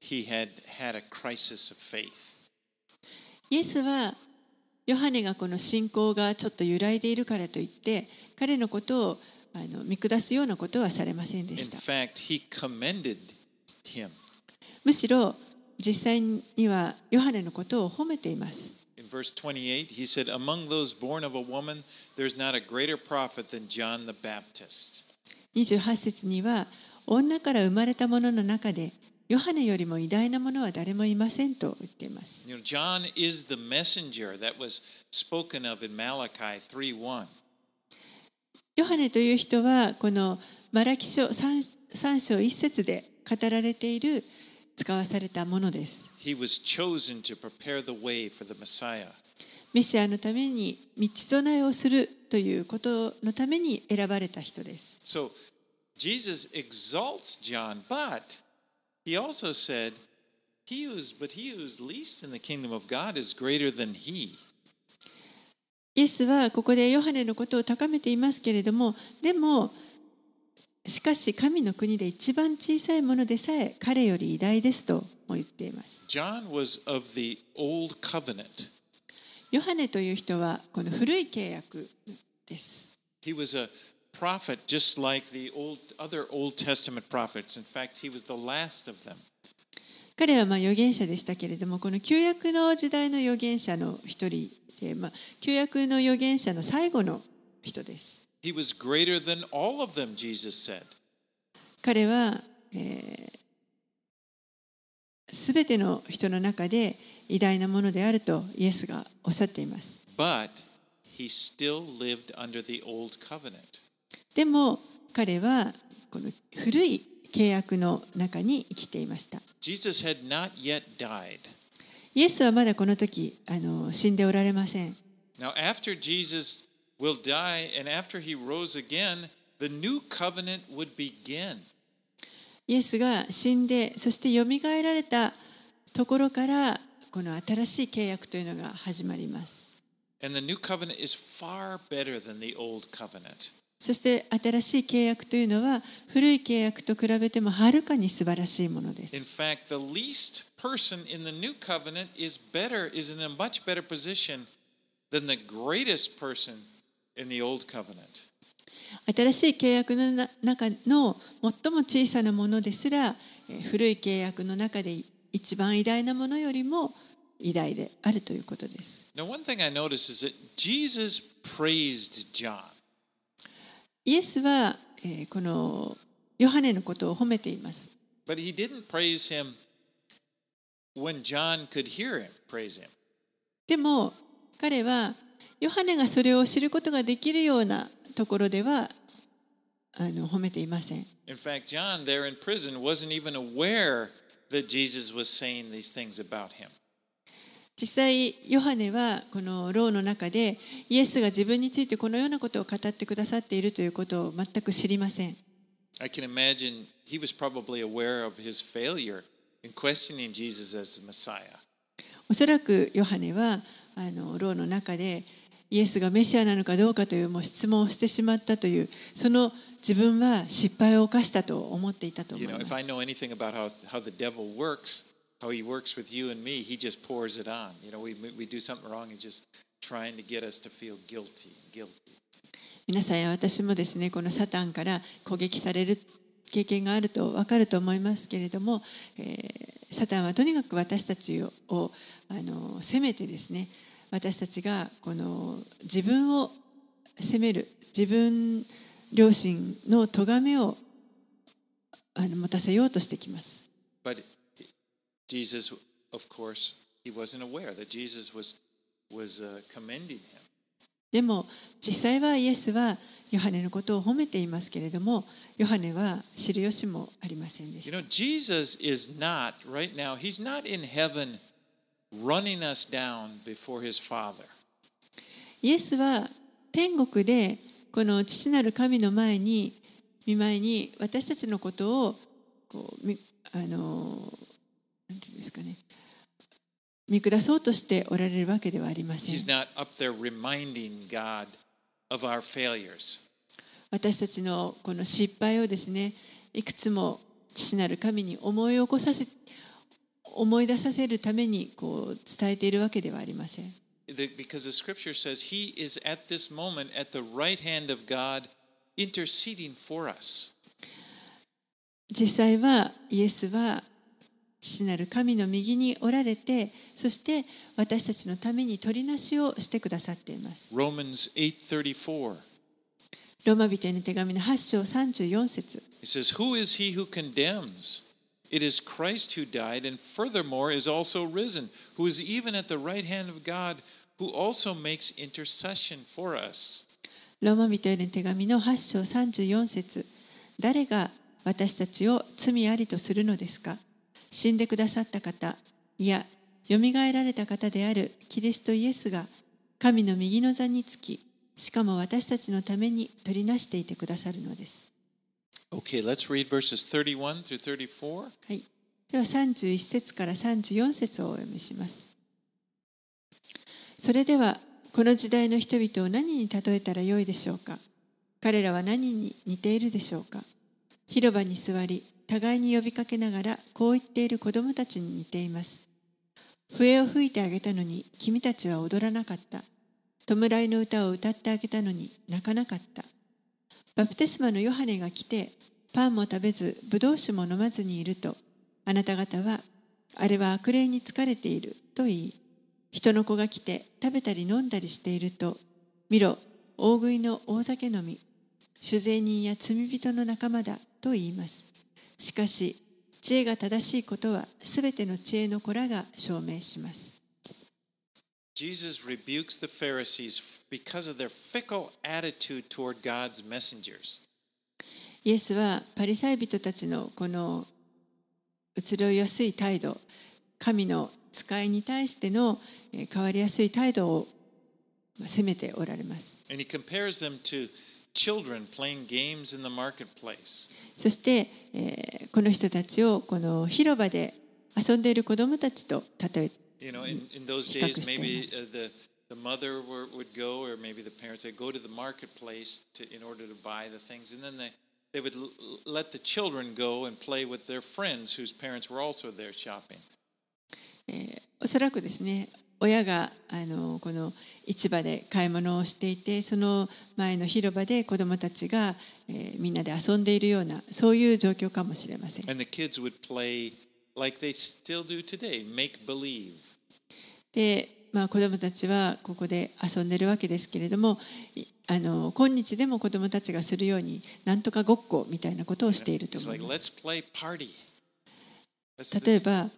he had had a crisis of faith. イエスはヨハネがこの信仰がちょっと揺らいでいるからといって彼のことをあの見下すようなことはされませんで In した fact, he commended him. むしろ実際にはヨハネのことを褒めています In verse 28, he said, Among those born of a woman, there's not a greater prophet than John the Baptist. 28節には女から生まれた者の中でヨハネよりも偉大なものは誰もいませんと言っています。ヨハネという人はこのマラキ書三章一節で語られている使わされたものです。He was chosen to prepare the way for the Messiah. メシアのために道備えをするということのために選ばれた人です。So, Jesus exalts John, but he also said, he who's, but he who's least in the kingdom of God is greater than he. イエスはここでヨハネのことを高めていますけれどもでもしかし神の国で一番小さいものでさえ彼より偉大ですとも言っています John was of the old covenant. ヨハネという人はこの古い契約です。He was a prophet just like the old other Old Testament prophets. In fact, he was the last of them. 彼はまあ預言者でしたけれども、この旧約の時代の預言者の一人で、まあ、旧約の預言者の最後の人です。He was greater than all of them, Jesus said. 彼は、えー、全ての人の中で偉大なものであるとイエスがおっしゃっています。But he still lived under the old covenant. でも彼はこの古い契約の中に生きていました。イエスはまだこの時あの死んでおられません。Now, after Jesus will die and after he rose again, the new covenant would begin. イエスが死んでそしてよみがえられたところからこの新しい契約というのが始まります。And the new covenant is far better than the old covenant. そして新しい契約というのは古い契約と比べてもはるかに素晴らしいもので In す。fact, the least person in the new covenant is better, is in a much better position than the greatest person in the old covenant. 新しい契約のな中の最も小さなものですらえー古い契約の中で一番偉大なものよりも偉大であるということです。Now, one thing I noticed is that Jesus praised John. イエスは、えーこのヨハネのことを褒めています。But he didn't praise him when John could hear him praise him. でも彼はヨハネがそれを知ることができるようなところではあの褒めていません。In fact, John there in prison wasn't even aware that Jesus was saying these things about him. 実際ヨハネはこの牢の中でイエスが自分についてこのようなことを語ってくださっているということを全く知りません。I can imagine he was probably aware of his failure in questioning Jesus as the Messiah. おそらくヨハネはあの牢の中でイエスがメシアなのかどうかというもう質問をしてしまったというその自分は失敗を犯したと思っていたと思 You い know, ま if す I。know anything about how, how the devil works, how he works with you and me, he just pours it on. You know, we, we do something wrong, he's just trying to get us to feel guilty, guilty. 皆さんや私もですねこのサタンから攻撃される経験があると分かると思いますけれども、えーサタンはとにかく私たちををあの責めてですね私たちがこの自分を責める自分良心の咎めをあの持たせようとしてきます。But Jesus, of course, he wasn't aware that Jesus was, was uh, commending him. でも実際はイエスはヨハネのことを褒めていますけれどもヨハネは知る由もありませんでし You た。know, Jesus is not, right now, he's not in heaven running us down before his Father. イエスは天国でこの父なる神の前に見舞いに私たちのことをこうみあのなんていうんですかね。見下そうとしておられるわけではありません。私たちのこの失敗をですね、いくつも父なる神に思い起こさせ、思い出させるためにこう伝えているわけではありません。Because the scripture says he is at this moment at the right hand of God interceding for us. 実際は、イエスは、父なる神の右におられてそして私たちのために取りなしをしてくださっています Romans 8:34. ローマ人への手紙の8章34節 He says, Who is he who condemns? It is Christ who died, and furthermore is also risen, who is even at the right hand of God, who also makes intercession for us. ローマ人への手紙の8章34節誰が私たちを罪ありとするのですか死んでくださった方いやよみがえられた方であるキリストイエスが神の右の座につきしかも私たちのために取りなしていてくださるのです。Okay, let's read verses 31 through 34. はい、では31節から34節をお読みします。それではこの時代の人々を何に例えたらよいでしょうか？彼らは何に似ているでしょうか？広場に座り、互いに呼びかけながらこう言っている子供たちに似ています。笛を吹いてあげたのに君たちは踊らなかった。弔いの歌を歌ってあげたのに泣かなかった。バプテスマのヨハネが来てパンも食べずブドウ酒も飲まずにいるとあなた方はあれは悪霊に疲れていると言い人の子が来て食べたり飲んだりしていると見ろ大食いの大酒飲み酒税人や罪人の仲間だと言いますしかし知恵が正しいことはすべての知恵の子らが証明します Jesus rebukes the Pharisees because of their fickle attitude toward God's messengers. イエスはパリサイ人たちのこの移ろいやすい態度、神の使いに対しての変わりやすい態度を責めておられます。And he compares them to children playing games in the marketplace. そして、えー、この人たちをこの広場で遊んでいる子供たちと例え You know, in, in those days, maybe uh, the the mother were, would go, or maybe the parents would go to the marketplace to, in order to buy the things, and then they they would l- let the children go and play with their friends whose parents were also there shopping. えー、おそらくですね、 親があのこの市場で買い物をしていて、その前の広場で子どもたちが、えー、みんなで遊んでいるようなそういう状況かもしれません。And the kids would play like they still do today, make believe. で、まあ、子どもたちはここで遊んでるわけですけれどもあの今日でも子どもたちがするようになんとかごっこみたいなことをしていると思います。例えば、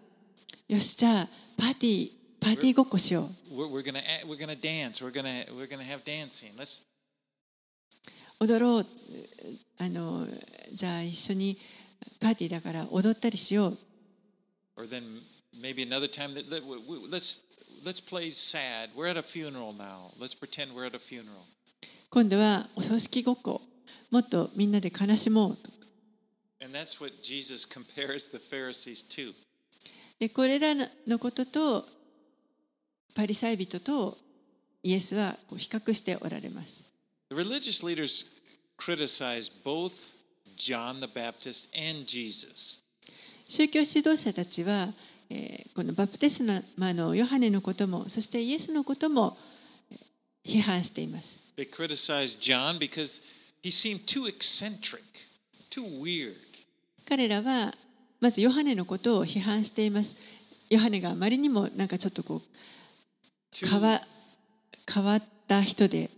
よし、じゃあパーティー、パーティーごっこしよう。踊ろうあの。じゃあ一緒にパーティーだから踊ったりしよう。今度はお葬式ごっこ。もっとみんなで悲しもう。でこれらのこととパリサイ人とイエスはこう比較しておられます。The religious leaders criticized both John the Baptist and Jesus. 宗教指導者たちはえこのバプテスマのヨハネのこともそしてイエスのことも批判しています。They criticized John because he seemed too eccentric, too weird. 彼らはまずヨハネのことを批判しています。ヨハネがあまりにもなんかちょっとこう変わ変わった人で.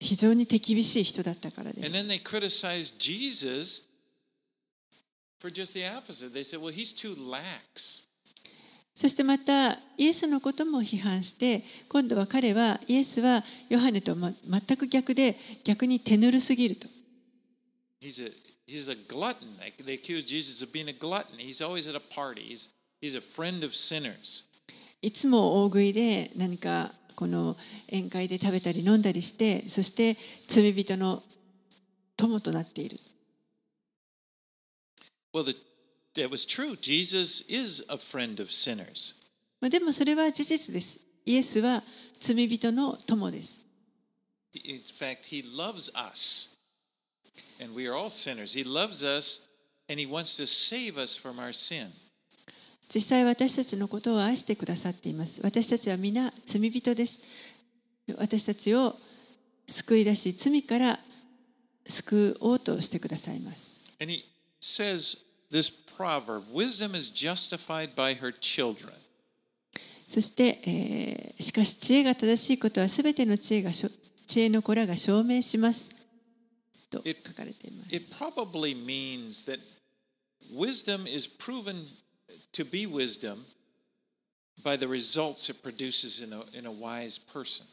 非常に手厳しい人だったからです。そしてまたイエスのことも批判して今度は彼はイエスはヨハネと、ま、全く逆で逆に手ぬるすぎると。He's a glutton. They accuse Jesus of being a glutton. He's always at a party. He's, he's a friend of sinners. いつも大食いで何かこの宴会で食べたり飲んだりしてそして罪人の友となっている。Well, the, that was true. Jesus is a friend of sinners. でもそれは事実です。イエスは罪人の友です。In fact, he loves us. And we are all sinners. He loves us and he wants to save us from our sin. 実際私たちのことを愛してくださっています。私たちは皆罪人です。私たちを救い出し、罪から救おうとしてくださいます。And he says this proverb wisdom is justified by her children. そして、えー、しかし知恵が正しいことはすべての知恵が知恵の子らが証明しますと書かれています。It, it probably means that wisdom is proven to be wisdom by the results it produces in a, in a wise person.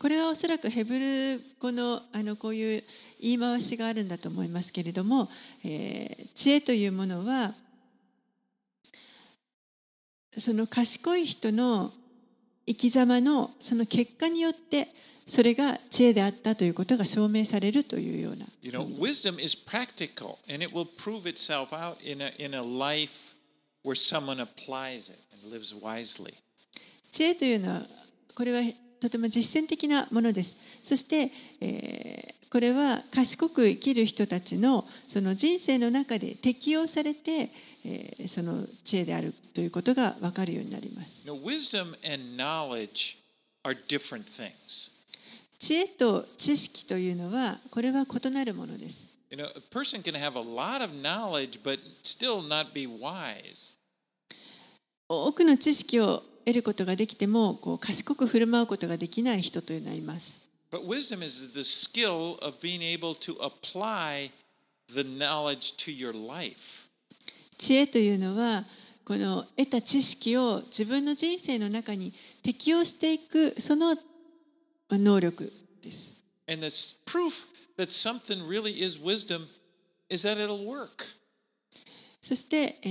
これはおそらくヘブル語のあのこういう言い回しがあるんだと思いますけれども、えー、知恵というものはその賢い人の生き様のその結果によってそれが知恵であったということが証明されるというような。You know, wisdom is practical and it will prove itself out in a, in a life where someone applies it and lives wisely. 知恵というのはこれはとても実践的なものですそして、えーこれは賢く生きる人たちのその人生の中で適用されて、えーその知恵であるということが分かるようになります wisdom and knowledge are different things. 知恵と知識というのはこれは異なるものです You know, a person can have a lot of knowledge but still not be wise. 多くの知識を得ることができてもこう賢く振る舞うことができない人というのはいます But wisdom is the skill of being able to apply the knowledge to your life. 知恵というのはこの得た知識を自分の人生の中に適用していくその能力です。And the proof that something really is wisdom is that it'll work. そして、え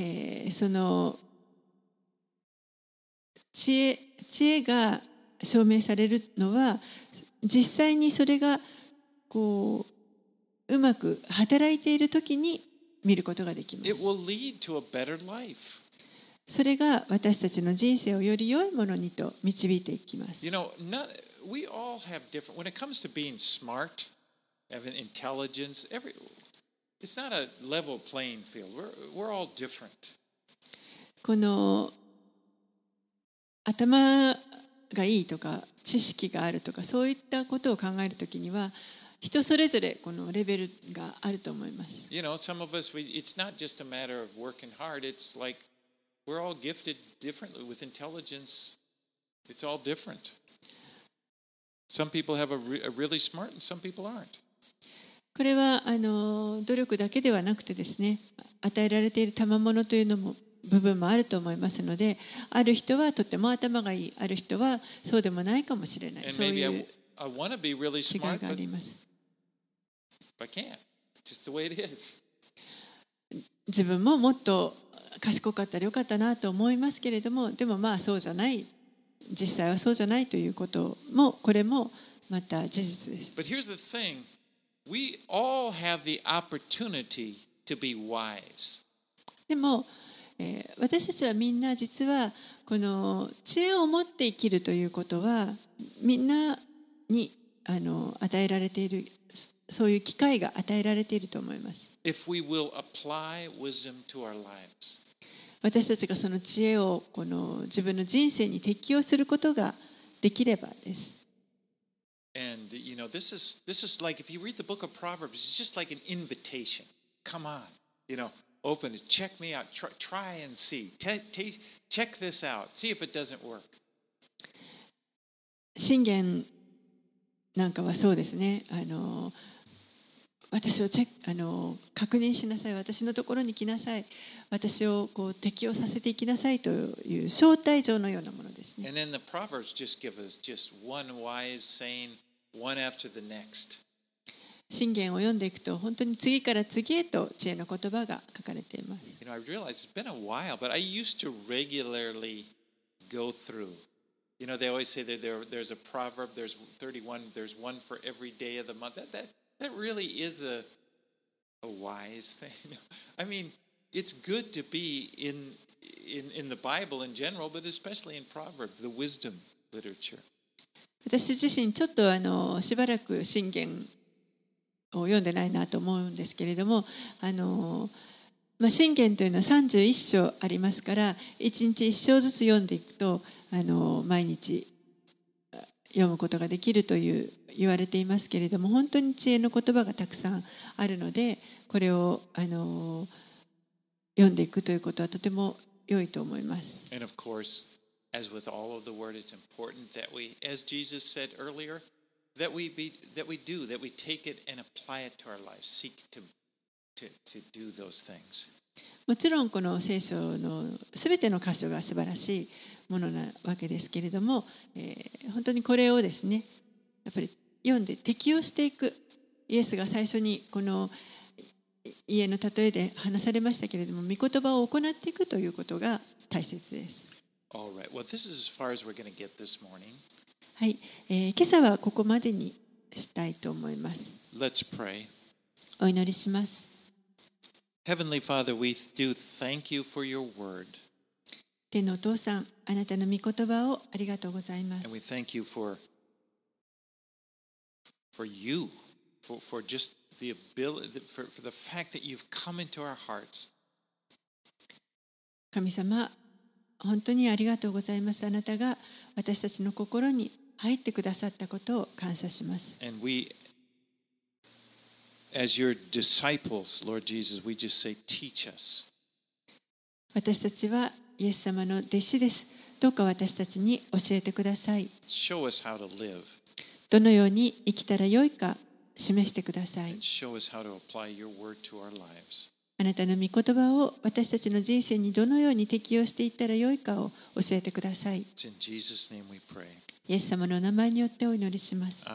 ーその知恵知恵が証明されるのは実際にそれがこううまく働いている時に見ることができます。それが私たちの人生をより良いものにと導いていきます。You know, not, we all have different, when it comes to being smart, having intelligence, every, it's not a level playing field. We're, we're all different. この頭がいいとか知識があるとかそういったことを考えるときには人それぞれこのレベルがあると思います。You know, some of us, we, it's not just a matter of working hard. It's like we're all gifted differently with intelligence. It's all different. Some people have a, re, a really smart and some people aren't. これはあの努力だけではなくてですね与えられている賜物というのも部分もあると思いますのである人はとても頭がいいある人はそうでもないかもしれないそういう違いがあります。自分ももっと賢かったらよかったなと思いますけれどもでもまあそうじゃない実際はそうじゃないということもこれもまた事実です。But here's the thing we all have the opportunity to be wise. でも、えー私たちはみんな実はこの知恵を持って生きるということはみんなにあの与えられているそういう機会が与えられていると思います。私たちがその知恵をこの自分の人生に適用することができればです。And you know, this is this is like if you read the book of Proverbs, it's just like an invitation. Come on, you know, open it, check me out, try, try and see, check this out, see if it doesn't work. 信玄なんかはそうですねあの私をチェックあの確認しなさい私のところに来なさい私をこう適用させていきなさいという招待状のようなものですね And then the Proverbs just give us just one wise saying, one after the next. 信玄を読んでいくと本当に次から次へと知恵の言葉が書かれています You know, I realize it's been a while, but I used to regularly go through. You know, they always say that there, there's a proverb, there's 31, there's one for every day of the month. That, that, that really is a, a wise thing. I mean, it's good to be in, in, in the Bible in general, but especially in Proverbs, the wisdom literature. 私自身ちょっとあのしばらく信玄を読んでないなと思うんですけれどもあの、まあ、信玄というのは31章ありますから1日1章ずつ読んでいくとあの毎日読むことができるという言われていますけれども本当に知恵の言葉がたくさんあるのでこれをあの読んでいくということはとても良いと思います。And of course, as with all of the word, it's important that we, as Jesus said earlier, that we be that we do that we take it and apply it to our lives seek to to to do those things. もちろんこの聖書のすべての箇所が素晴らしいものなわけですけれども、えー、本当にこれをですねやっぱり読んで適用していくイエスが最初にこの家の例えで話されましたけれども御言葉を行っていくということが大切です。はい、えー今朝はここまでにしたいと思います。Let's pray. お祈りします。Heavenly Father, we do thank you for your word. 天のお父さん、あなたの御言葉をありがとうございま And we す。thank you for for you, for, for just the ability, for, for the fact that you've come into our hearts. 神様、本当にありがとうございます。あなたが私たちの心に入ってくださったことを感謝します。And we, as your disciples, Lord Jesus, we just say, teach us. 私たちはイエス様の弟子です。どうか私たちに教えてください。Show us how to live どのように生きたらよいか示してください and。show us how to apply your word to our lives. あなたの御言葉を私たちの人生にどのように適用していったらよいかを教えてください。イエス様のお名前によってお祈りします。